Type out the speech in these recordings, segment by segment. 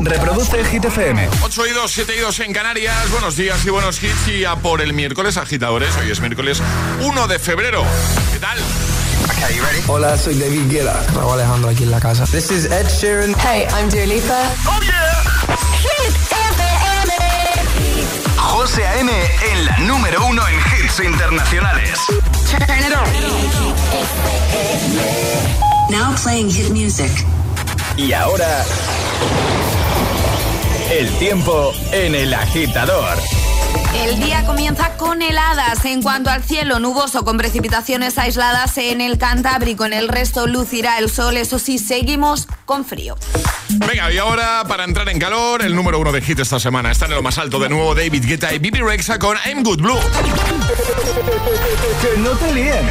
Reproduce Hit FM. 8 y 2, 7 y 2 en Canarias. Buenos días y buenos hits. Y a por el miércoles, agitadores. Hoy es miércoles 1 de febrero. ¿Qué tal? Hola, soy David Guetta. Raúl Alejandro aquí en la casa. This is Ed Sheeran. Hey, I'm Dua Lipa. ¡Oh, yeah! Hit FM. José A.M. en la número uno en hits internacionales. Turn it on. Now playing hit music. Y ahora... El tiempo en el agitador. El día comienza con heladas. En cuanto al cielo, nuboso con precipitaciones aisladas en el Cantábrico. En el resto lucirá el sol. Eso sí, seguimos con frío. Venga, y ahora para entrar en calor, el número uno de hit esta semana. Está en lo más alto de nuevo David Guetta y Bibi Rexa con I'm Good Blue. Que no te líen.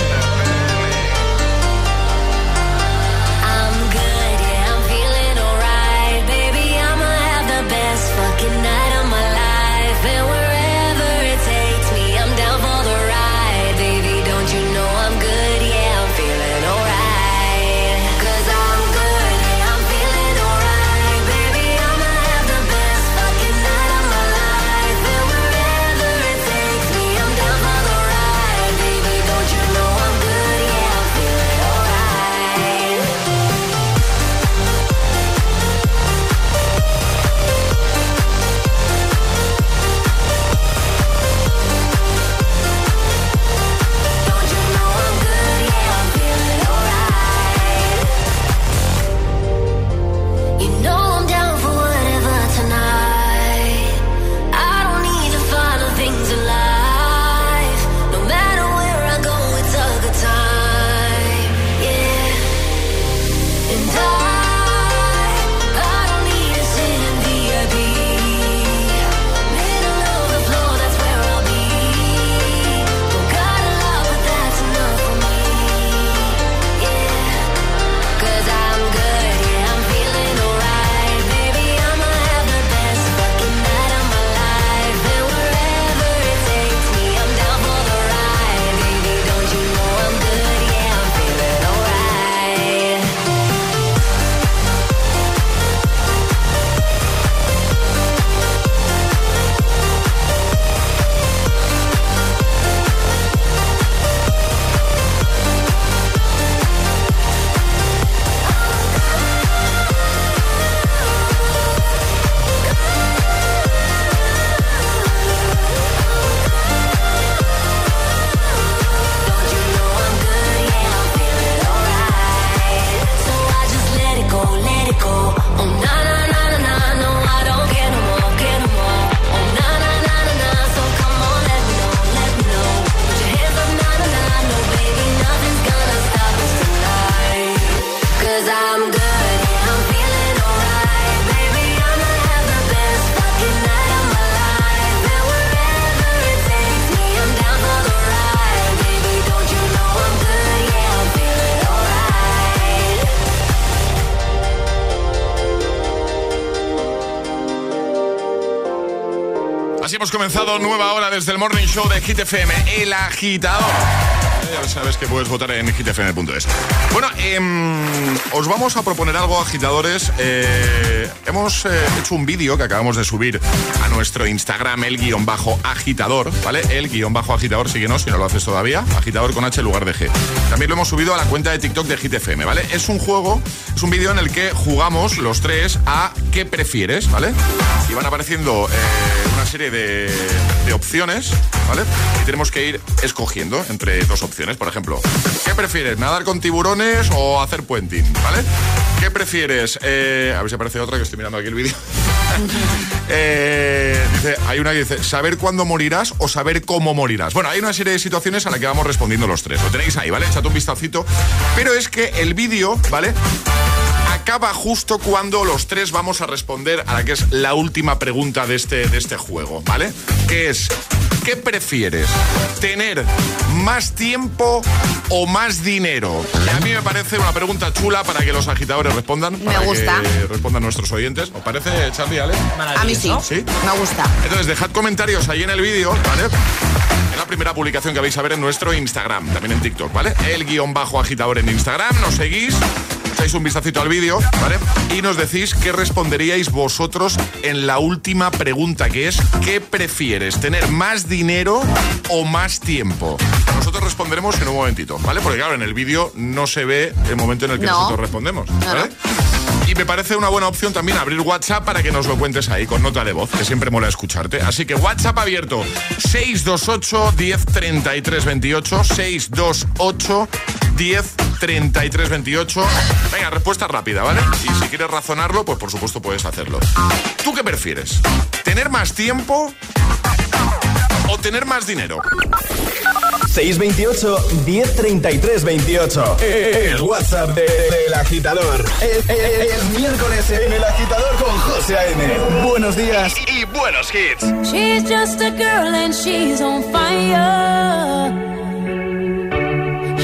Hemos comenzado nueva hora desde el Morning Show de Hit FM, El Agitador. Ya sabes que puedes votar en hitfm.es. Bueno, em, os vamos a proponer algo, agitadores. Eh, hemos eh, hecho un vídeo que acabamos de subir a nuestro Instagram, el guion bajo agitador, ¿vale? El guion bajo agitador, síguenos si no lo haces todavía. Agitador con H en lugar de G. También lo hemos subido a la cuenta de TikTok de Hit FM, ¿vale? Es un juego, es un vídeo en el que jugamos los tres a qué prefieres, ¿vale? Y van apareciendo eh, una serie de, de opciones, ¿vale? Y tenemos que ir escogiendo entre dos opciones. Por ejemplo, ¿qué prefieres? ¿Nadar con tiburones o hacer puenting? ¿Vale? ¿Qué prefieres? Eh, a ver si aparece otra que estoy mirando aquí el vídeo. Eh, dice, hay una que dice, saber cuándo morirás o saber cómo morirás. Bueno, hay una serie de situaciones a las que vamos respondiendo los tres. Lo tenéis ahí, ¿vale? Echad un vistacito. Pero es que el vídeo, ¿vale? Acaba justo cuando los tres vamos a responder a la que es la última pregunta de este, de este juego, ¿vale? Que es, ¿Qué prefieres? ¿Tener más tiempo o más dinero? A mí me parece una pregunta chula para que los agitadores respondan. Me para gusta. Que respondan nuestros oyentes. ¿Os parece, Charlie, Ale? A mí sí. ¿Sí? Me gusta. Entonces, dejad comentarios ahí en el vídeo, ¿vale? En la primera publicación que vais a ver en nuestro Instagram, también en TikTok, ¿vale? El guion bajo agitador en Instagram, nos seguís, echáis un vistacito al vídeo, ¿vale? Y nos decís qué responderíais vosotros en la última pregunta, que es ¿qué prefieres? ¿Tener más dinero o más tiempo? Nosotros responderemos en un momentito, ¿vale? Porque claro, en el vídeo no se ve el momento en el que No. nosotros respondemos, ¿vale? Y me parece una buena opción también abrir WhatsApp para que nos lo cuentes ahí con nota de voz, que siempre mola escucharte. Así que WhatsApp abierto 628 10 33 28 628 10 33 28. Venga, respuesta rápida, ¿vale? Y si quieres razonarlo, pues por supuesto puedes hacerlo. ¿Tú qué prefieres? ¿Tener más tiempo o tener más dinero? 628 1033 28. El WhatsApp de- del agitador. Es, es- es miércoles en el agitador con José A.M. Buenos días y buenos hits. She's just a girl and she's on fire.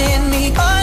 watching me. Under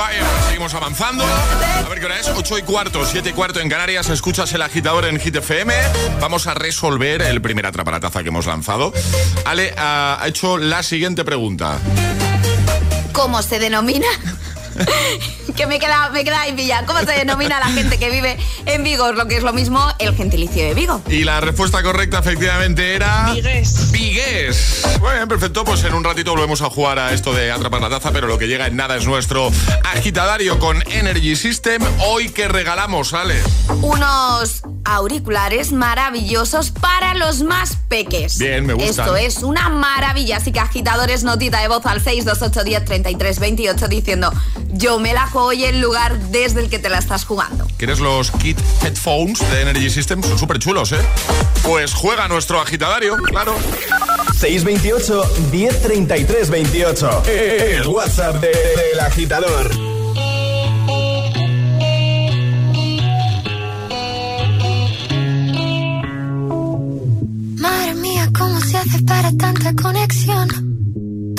Fire. Seguimos avanzando. A ver qué hora es, 8 y cuarto, 7 y cuarto en Canarias. Escuchas el agitador en Hit FM. Vamos a resolver el primer atrapalataza que hemos lanzado. Ale ha hecho la siguiente pregunta. ¿Cómo se denomina? que me queda, me queda ahí pillada. ¿Cómo se denomina la gente que vive en Vigo? Lo que es lo mismo el gentilicio de Vigo. Y la respuesta correcta efectivamente era... Vigués. Vigués. Muy bien, perfecto. Pues en un ratito volvemos a jugar a esto de atrapar la taza, pero lo que llega en nada es nuestro agitadario con Energy System. Hoy que regalamos, Ale. Unos auriculares maravillosos para los más peques. Bien, me gustan. Esto es una maravilla. Así que agitadores, notita de voz al 62810 33 28 diciendo yo me la juego hoy el lugar desde el que te la estás jugando. ¿Quieres los kit headphones de Energy System? Son súper chulos, ¿eh? Pues juega nuestro agitadario, claro. 628 1033 28. El WhatsApp de- del agitador. Madre mía, ¿cómo se hace para tanta conexión?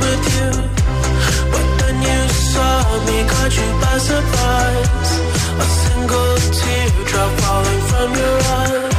with you. But then you saw me, caught you by surprise. A single teardrop falling from your eye.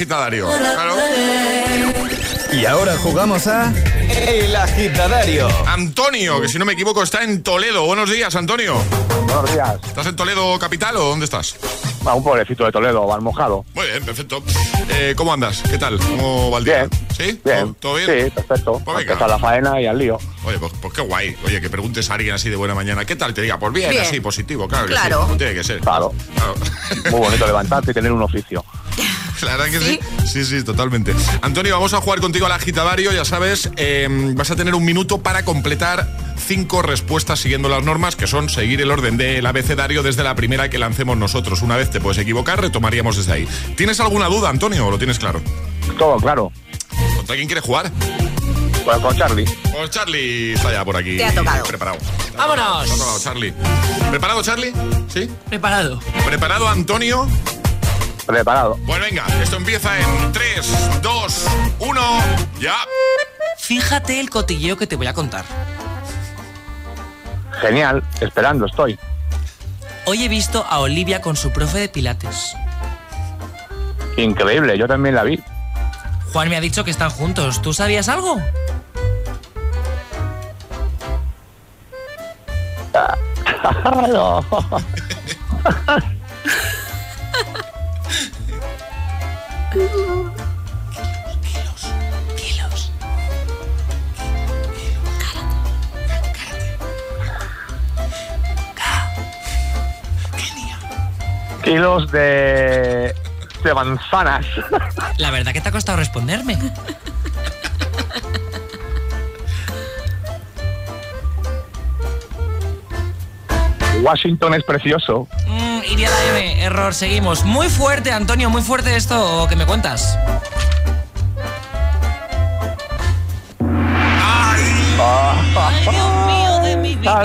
Agitadario. Claro. Y ahora jugamos a El agitadario. Antonio, que si no me equivoco está en Toledo. Buenos días, Antonio. Buenos días. ¿Estás en Toledo capital o dónde estás? A un pueblecito de Toledo, mal mojado. Muy bien, perfecto. Eh, ¿Cómo andas? ¿Qué tal? ¿Cómo va el día? Bien. ¿Sí? Bien. ¿Todo bien? Sí, perfecto. Pues venga. La faena y al lío. Oye, pues, pues qué guay. Oye, que preguntes a alguien así de buena mañana. ¿Qué tal? Te diga, pues bien, Bien. así, positivo, claro. que Claro. sí, como tiene que ser. Claro. Claro. Muy bonito levantarte y tener un oficio. La verdad que sí. Sí, sí, totalmente. Antonio, vamos a jugar contigo al agitadario. Ya sabes, eh, vas a tener un minuto para completar cinco respuestas siguiendo las normas, que son seguir el orden del abecedario desde la primera que lancemos nosotros. Una vez te puedes equivocar, retomaríamos desde ahí. ¿Tienes alguna duda, Antonio, o lo tienes claro? Todo claro. ¿Contra quién quieres jugar? Pues con Charlie. Pues Charlie está ya por aquí. Te ha tocado. Preparado. ¡Vámonos! Te ha tocado, Charlie. ¿Preparado, Charlie? ¿Sí? Preparado. ¿Preparado, Antonio? Preparado. Pues venga, esto empieza en 3, 2, 1, ya. Fíjate el cotilleo que te voy a contar. Genial. Esperando estoy. Hoy he visto a Olivia con su profe de pilates. Increíble. Yo también la vi. Juan me ha dicho que están juntos. ¿Tú sabías algo? no. Kilos. Kilos de... de manzanas. La verdad que te ha costado responderme. Washington es precioso. Iría la M, error, seguimos. Muy fuerte, Antonio, muy fuerte esto que me cuentas. Ay, Dios mío de mi vida.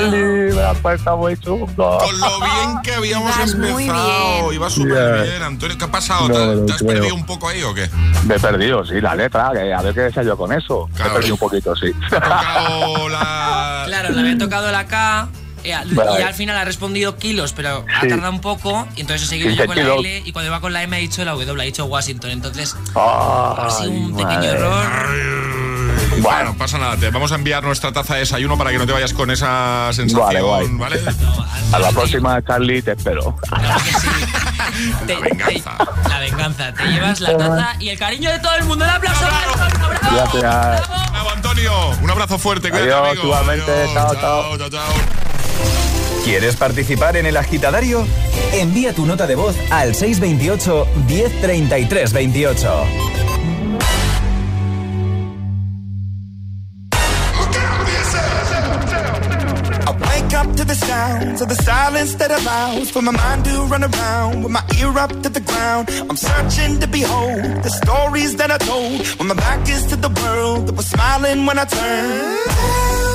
Me puesto muy chungo. Con lo bien que habíamos Ibas empezado. muy bien. Iba súper Ya. bien, Antonio. ¿Qué ha pasado? No ¿Te, me has creo. perdido un poco ahí o qué? Me he perdido, sí, la letra. Que a ver qué decía yo con eso. Me Claro. he perdido un poquito, sí. Tocado la... Claro, le había tocado la K. eh. Y al final ha respondido kilos, pero ha Sí. tardado un poco. Y entonces he seguido 15 yo con la kilos. L. Y cuando iba con la M ha dicho la W, ha dicho Washington. Entonces ha sido un pequeño error. Bueno, pasa nada. Te vamos a enviar nuestra taza de desayuno para que no te vayas con esa sensación, Vale, guay. ¿vale? A la próxima, Charlie, te espero. Claro que sí. Te- La venganza. te- la venganza. Te llevas la taza y el cariño de todo el mundo. ¡Un aplauso! ¡Bravo! ¡Bravo! Gracias. ¡Bravo! Antonio. Un abrazo fuerte. Cuídate, Adiós, amigo. igualmente. Adiós, Chao, chao, chao, chao. ¿Quieres participar en el agitadario? Envía tu nota de voz al 628 1033 28. I wake up to the sounds of the silence that allows for my mind to run around with my ear up to the ground. I'm searching to behold the stories that I told when my back is to the world that was smiling when I turned.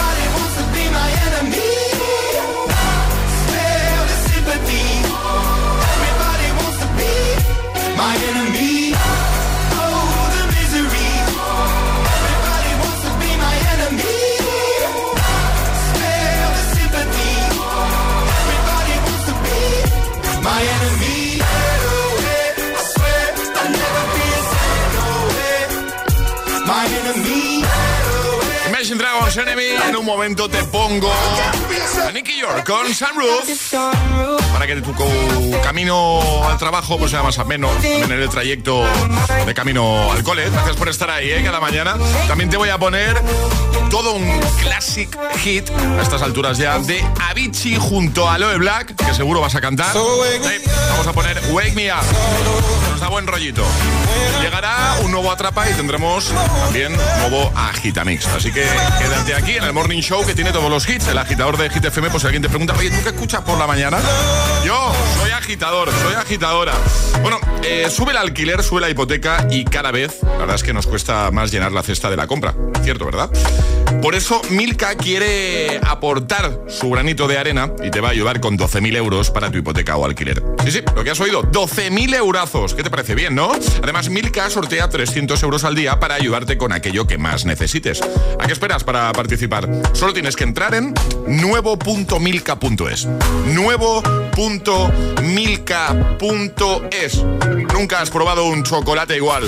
momento te pongo a Nicky York con Sunroof. Para que tu co- camino al trabajo pues sea más ameno. También en el trayecto de camino al cole. Gracias por estar ahí ¿eh? cada mañana. También te voy a poner todo un classic hit a estas alturas ya de Avicii junto a Loe Black, que seguro vas a cantar. Sí, vamos a poner Wake Me Up. Nos da buen rollito. Llegará un nuevo Atrapa y tendremos también nuevo Agitamix. Así que quédate aquí en el Morning Show que tiene todos los hits. El agitador de Hit FM, pues si alguien te pregunta, oye, ¿tú qué escuchas por la mañana? Yo soy agitador, soy agitadora. Bueno, eh, sube el alquiler, sube la hipoteca y cada vez, la verdad es que nos cuesta más llenar la cesta de la compra. Cierto, ¿verdad? Por eso Milka quiere aportar su granito de arena y te va a ayudar con 12.000 euros para tu hipoteca o alquiler. Sí, sí, lo que has oído, 12.000 eurazos. ¿Qué te parece bien, no? Además, Milka sortea 300 euros al día para ayudarte con aquello que más necesites. ¿A qué esperas para participar? Solo tienes que entrar en nuevo.milka.es. Nuevo.milka.es. Nunca has probado un chocolate igual.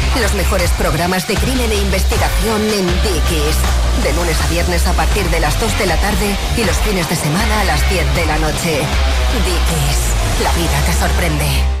Los mejores programas de crimen e investigación en Dickies. De lunes a viernes a partir de las 2 de la tarde y los fines de semana a las 10 de la noche. Dickies, la vida te sorprende.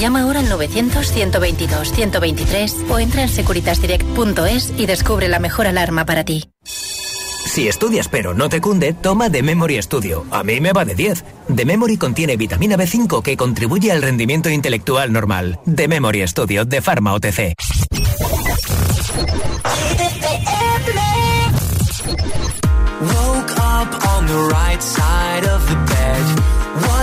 Llama ahora al 900-122-123 o entra en securitasdirect.es y descubre la mejor alarma para ti. Si estudias pero no te cunde, toma The Memory Studio. A mí me va de 10. The Memory contiene vitamina B5 que contribuye al rendimiento intelectual normal. The Memory Studio de Pharma OTC. Woke up on the right side of the bed.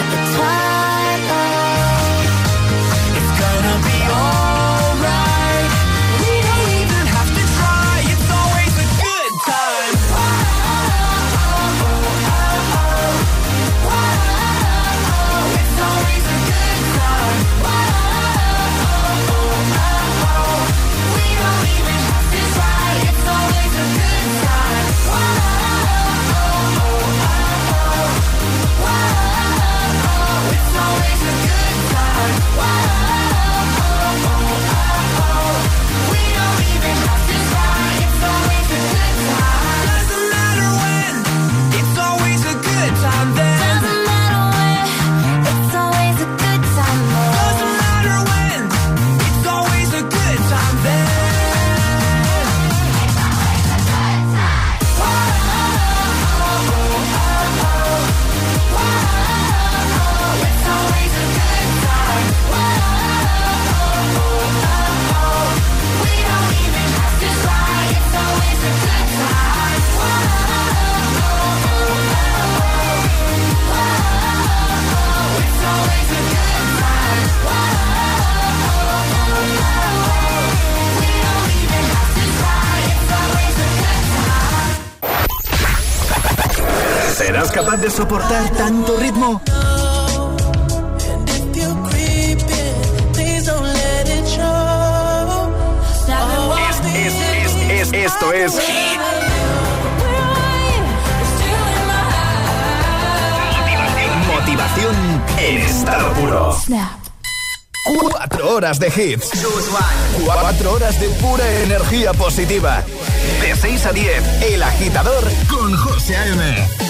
I wake up time. ¿Serás capaz de soportar tanto ritmo? Es, es, esto es motivación en estado puro. Cuatro horas de hits. Cuatro horas de pura energía positiva. De 6 a 10, El Agitador con José A.M.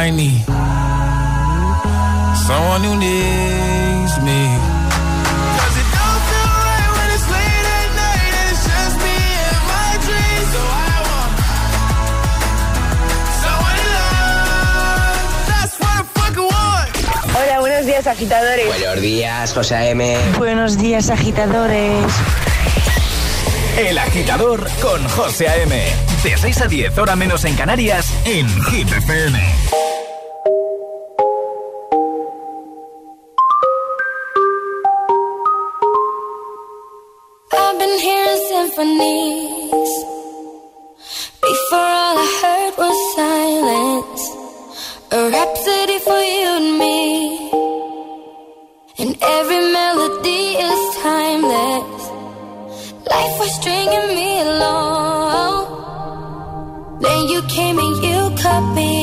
I need someone who needs me. 'Cause it don't feel right when it's late at night and it's just me and my dreams. So I want someone to love. That's what I fucking want. Hola, buenos días, agitadores. Buenos días, José A.M. Buenos días, agitadores. El agitador con José A.M. De 6 a 10, hora menos en Canarias, en Hit came and you cut me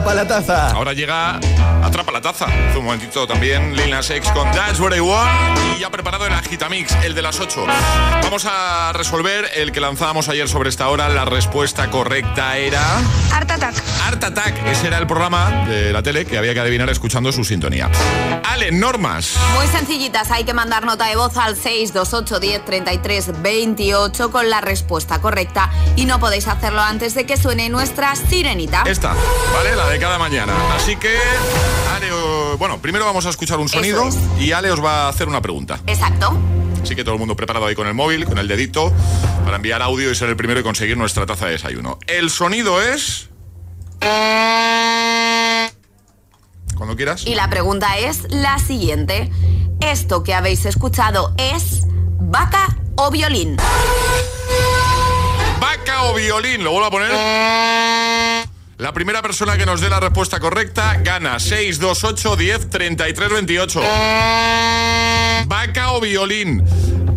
Atrapa la Taza. Ahora llega Atrapa la Taza. Hace un momentito también Lil Nas X con That's What I Want. Y ya preparado el Agitamix, el de las 8. Vamos a resolver el que lanzábamos ayer sobre esta hora. La respuesta correcta era. Art Attack. Art Attack. Ese era el programa de la tele que había que adivinar escuchando su sintonía. Ale, normas. Muy sencillitas, hay que mandar nota de voz al 628 10 33 28 con la respuesta correcta y no podéis hacerlo antes de que suene nuestra sirenita. Esta, ¿vale? La de cada mañana. Así que, Ale, bueno, primero vamos a escuchar un sonido y Ale os va a hacer una pregunta. Exacto. Así que todo el mundo preparado ahí con el móvil, con el dedito, para enviar audio y ser el primero y conseguir nuestra taza de desayuno. El sonido es... Cuando quieras. Y la pregunta es la siguiente. ¿Esto que habéis escuchado es vaca o violín? Vaca o violín, lo vuelvo a poner. La primera persona que nos dé la respuesta correcta gana 628 10 33 28. Vaca o violín.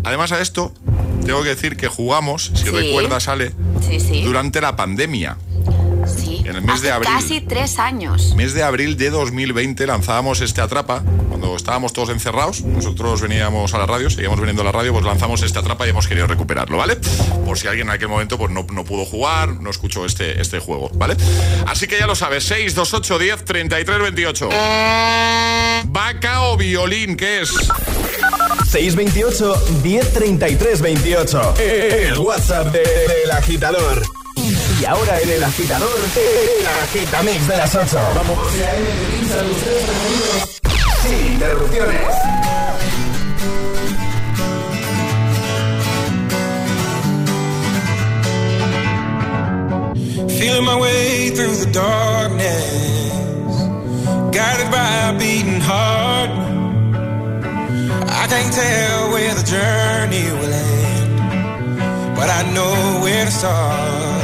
Además a esto, tengo que decir que jugamos, si Sí. recuerdas, Ale, Sí, sí. durante la pandemia. En el mes de abril. Casi tres años. Mes de abril de 2020 lanzábamos este Atrapa, cuando estábamos todos encerrados, nosotros veníamos a la radio, seguíamos viniendo a la radio, pues lanzamos este Atrapa y hemos querido recuperarlo, ¿vale? Por si alguien en aquel momento pues no, no pudo jugar, no escuchó este, este juego, ¿vale? Así que ya lo sabes, 6, 2, 8, 10, 33, 28. Vaca o violín, ¿qué es? 628 1033 28. El WhatsApp de- del agitador. Y ahora en el agitador, el agitamix de las 8. Vamos. Sin interrupciones. Feeling my way through the darkness, guided by a beating heart. I can't tell where the journey will end, but I know where to start.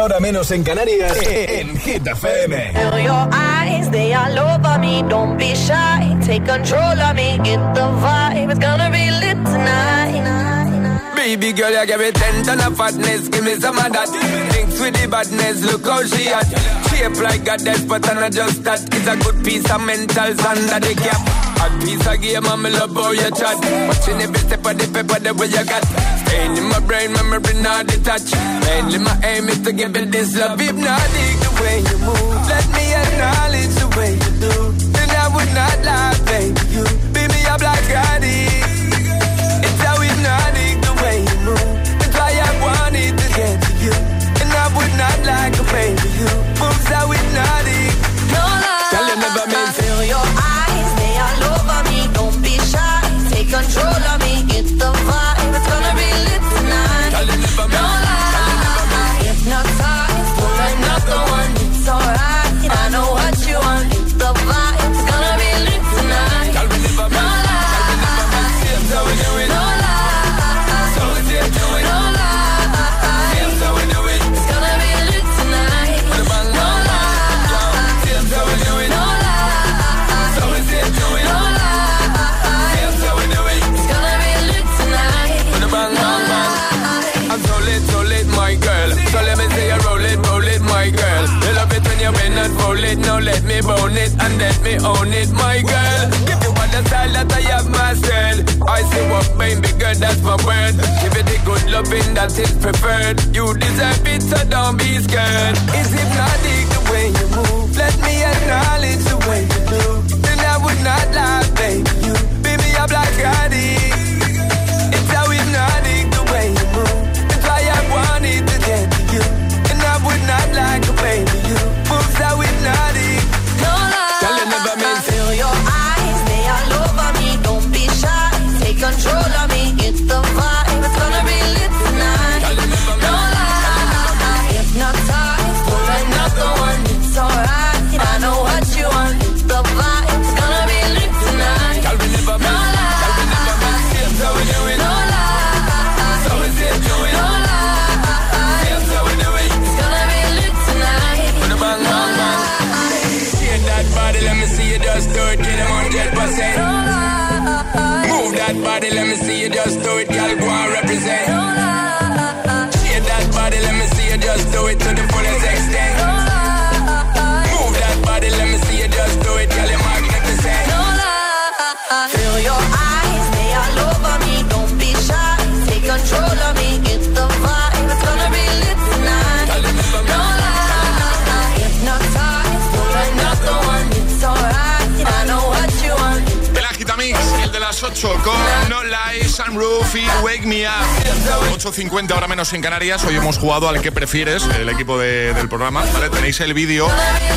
hora menos en Canarias, en Hit FM. Be shy, take control of me. The it's gonna be lit tonight. Baby girl, you give me ten ton of fatness, give me some of that. Thinks with the badness, look how she at. Shape like a death, but that. It's a good piece of mental sand they. A piece of game, I'm love how chat. Watching every step of the. Pain in my brain, my memory not detached. Mainly my aim is to give it this love. Hypnotic the way you move. Let me acknowledge the way you do. Then I would not lie, baby. You beat me up like I own it, my girl. Give you all the style that I have myself. I say what baby girl? good, that's my word. Give it the good loving that is preferred. You deserve it, so don't be scared. It's hypnotic the way you move. Let me acknowledge the way you do. Then I would not lie, baby. You beat me up like I Sunroof y Wake Me Up. 8.50 ahora menos en Canarias. Hoy hemos jugado al que prefieres, el equipo de- del programa. Tenéis el vídeo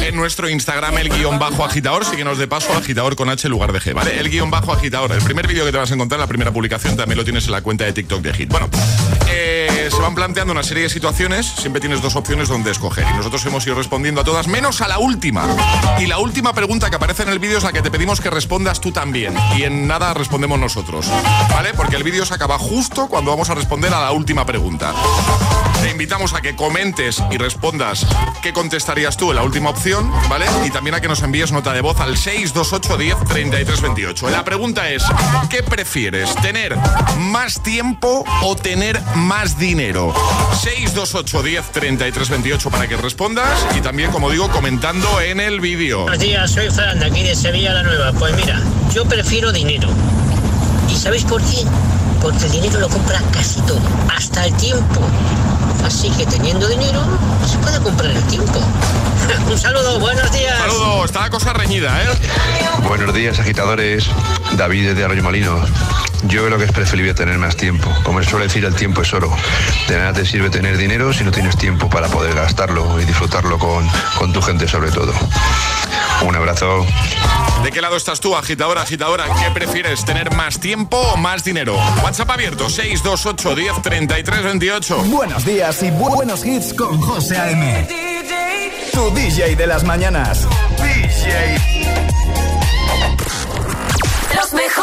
en nuestro Instagram, el guion bajo agitador. Sí que nos de paso agitador con H lugar de G, ¿vale? El guion bajo agitador. El primer vídeo que te vas a encontrar, la primera publicación, también lo tienes en la cuenta de TikTok de Hit. Bueno, eh, se van planteando una serie de situaciones. Siempre tienes dos opciones donde escoger. Y nosotros hemos ido respondiendo a todas, menos a la última. Y la última pregunta que aparece en el vídeo es la que te pedimos que respondas tú también. Y en nada respondemos nosotros. ¿Vale? Porque el vídeo se acaba justo cuando vamos a responder a la última pregunta. Te invitamos a que comentes y respondas qué contestarías tú en la última opción, ¿vale? Y también a que nos envíes nota de voz al 628 10 33 28. La pregunta es, ¿qué prefieres? ¿Tener más tiempo o tener más dinero? 628 10 33 28 para que respondas y también, como digo, comentando en el vídeo. Buenos días, soy Fran de aquí de Sevilla la Nueva. Pues mira, yo prefiero dinero. ¿Y sabéis por qué? Porque el dinero lo compra casi todo, hasta el tiempo. Así que teniendo dinero, se puede comprar el tiempo. Un saludo, buenos días. Saludos, está la cosa reñida, ¿eh? Buenos días, agitadores. David de Arroyo Molinos. Yo creo que es preferible tener más tiempo. Como se suele decir, el tiempo es oro. De nada te sirve tener dinero si no tienes tiempo para poder gastarlo y disfrutarlo con, con tu gente sobre todo. Un abrazo. ¿De qué lado estás tú, agitadora, agitadora? ¿Qué prefieres, tener más tiempo o más dinero? WhatsApp abierto, 628 10 33 28. Buenos días y bu- buenos hits con José A.M. Tu DJ de las mañanas. DJ. Los mejores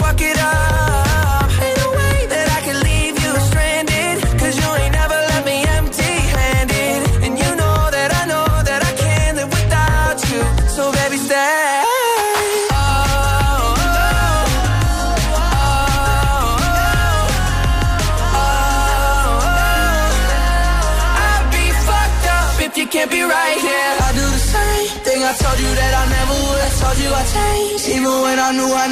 Fuck it up. No way that I can leave you stranded. Cause you ain't left me empty handed. And you know that I know that I can't live without you. So baby, stay. I do the same thing I told you that I never would. I told you I changed, even when I knew I.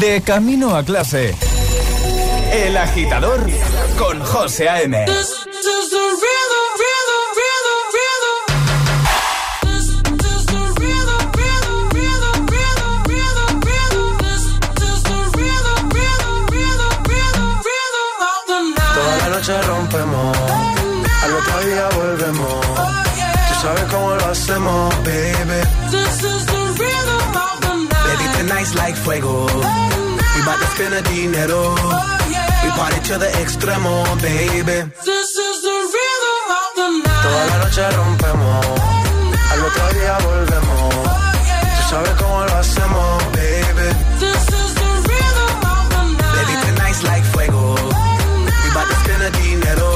De camino a clase. El agitador con José A.M. This is the rhythm, rhythm, rhythm, rhythm. This is the rhythm, rhythm, rhythm, rhythm, rhythm, rhythm. This is the rhythm, rhythm, rhythm, rhythm, rhythm of the night. Toda la noche rompemos, al otro día volvemos. Tú sabes cómo lo hacemos, baby. This is the rhythm of the night. Baby, tonight's like fuego. We bout to spend the dinero. We party to the extremo, baby. This is the rhythm of the night. Toda la noche rompemos, al otro día volvemos. Tú sabes cómo lo hacemos, baby. This is the rhythm of the night. Baby, tonight's like fuego. We bout to spend dinero.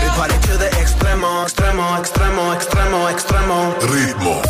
We party to the extremo, extremo, extremo, extremo, extremo. Ritmo.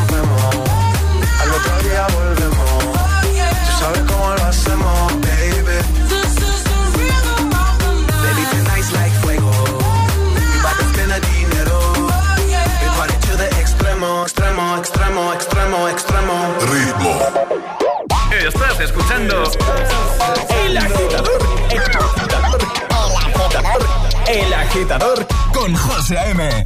Estás escuchando El agitador, el agitador, el agitador, el agitador con José A.M.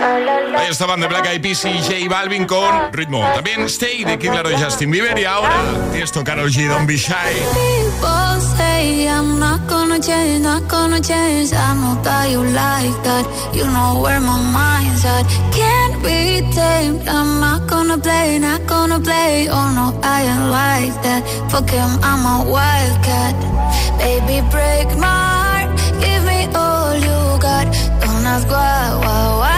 Ahí estaban de Black Eyed Peas y J Balvin con ritmo. También Stay de Kid Laroi Justin Bieber y ahora Tiesto, Karol G, Don't Be Shy. People say I'm not gonna change, not gonna change. I know that you like that. You know where my mind's at. Can't be tamed. I'm not gonna play, not gonna play. Oh no, I ain't like that. Fuck him, I'm a wildcat. Baby, break my heart. Give me all you got. Don't ask why, why, why.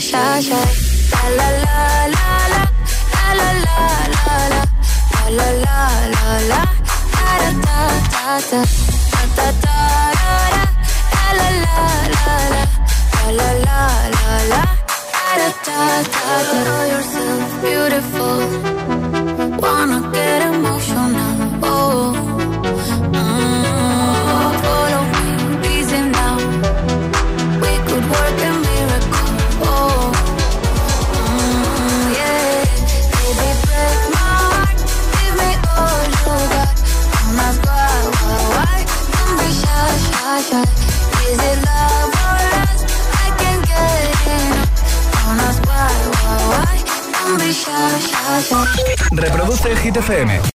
shy, shy. La la la la la. La la la la la. La la la la la. Da da da da da. Da da da da. La la la la la. La la la la la. Da da da da da. Know yourself beautiful. Reproduce Hit FM.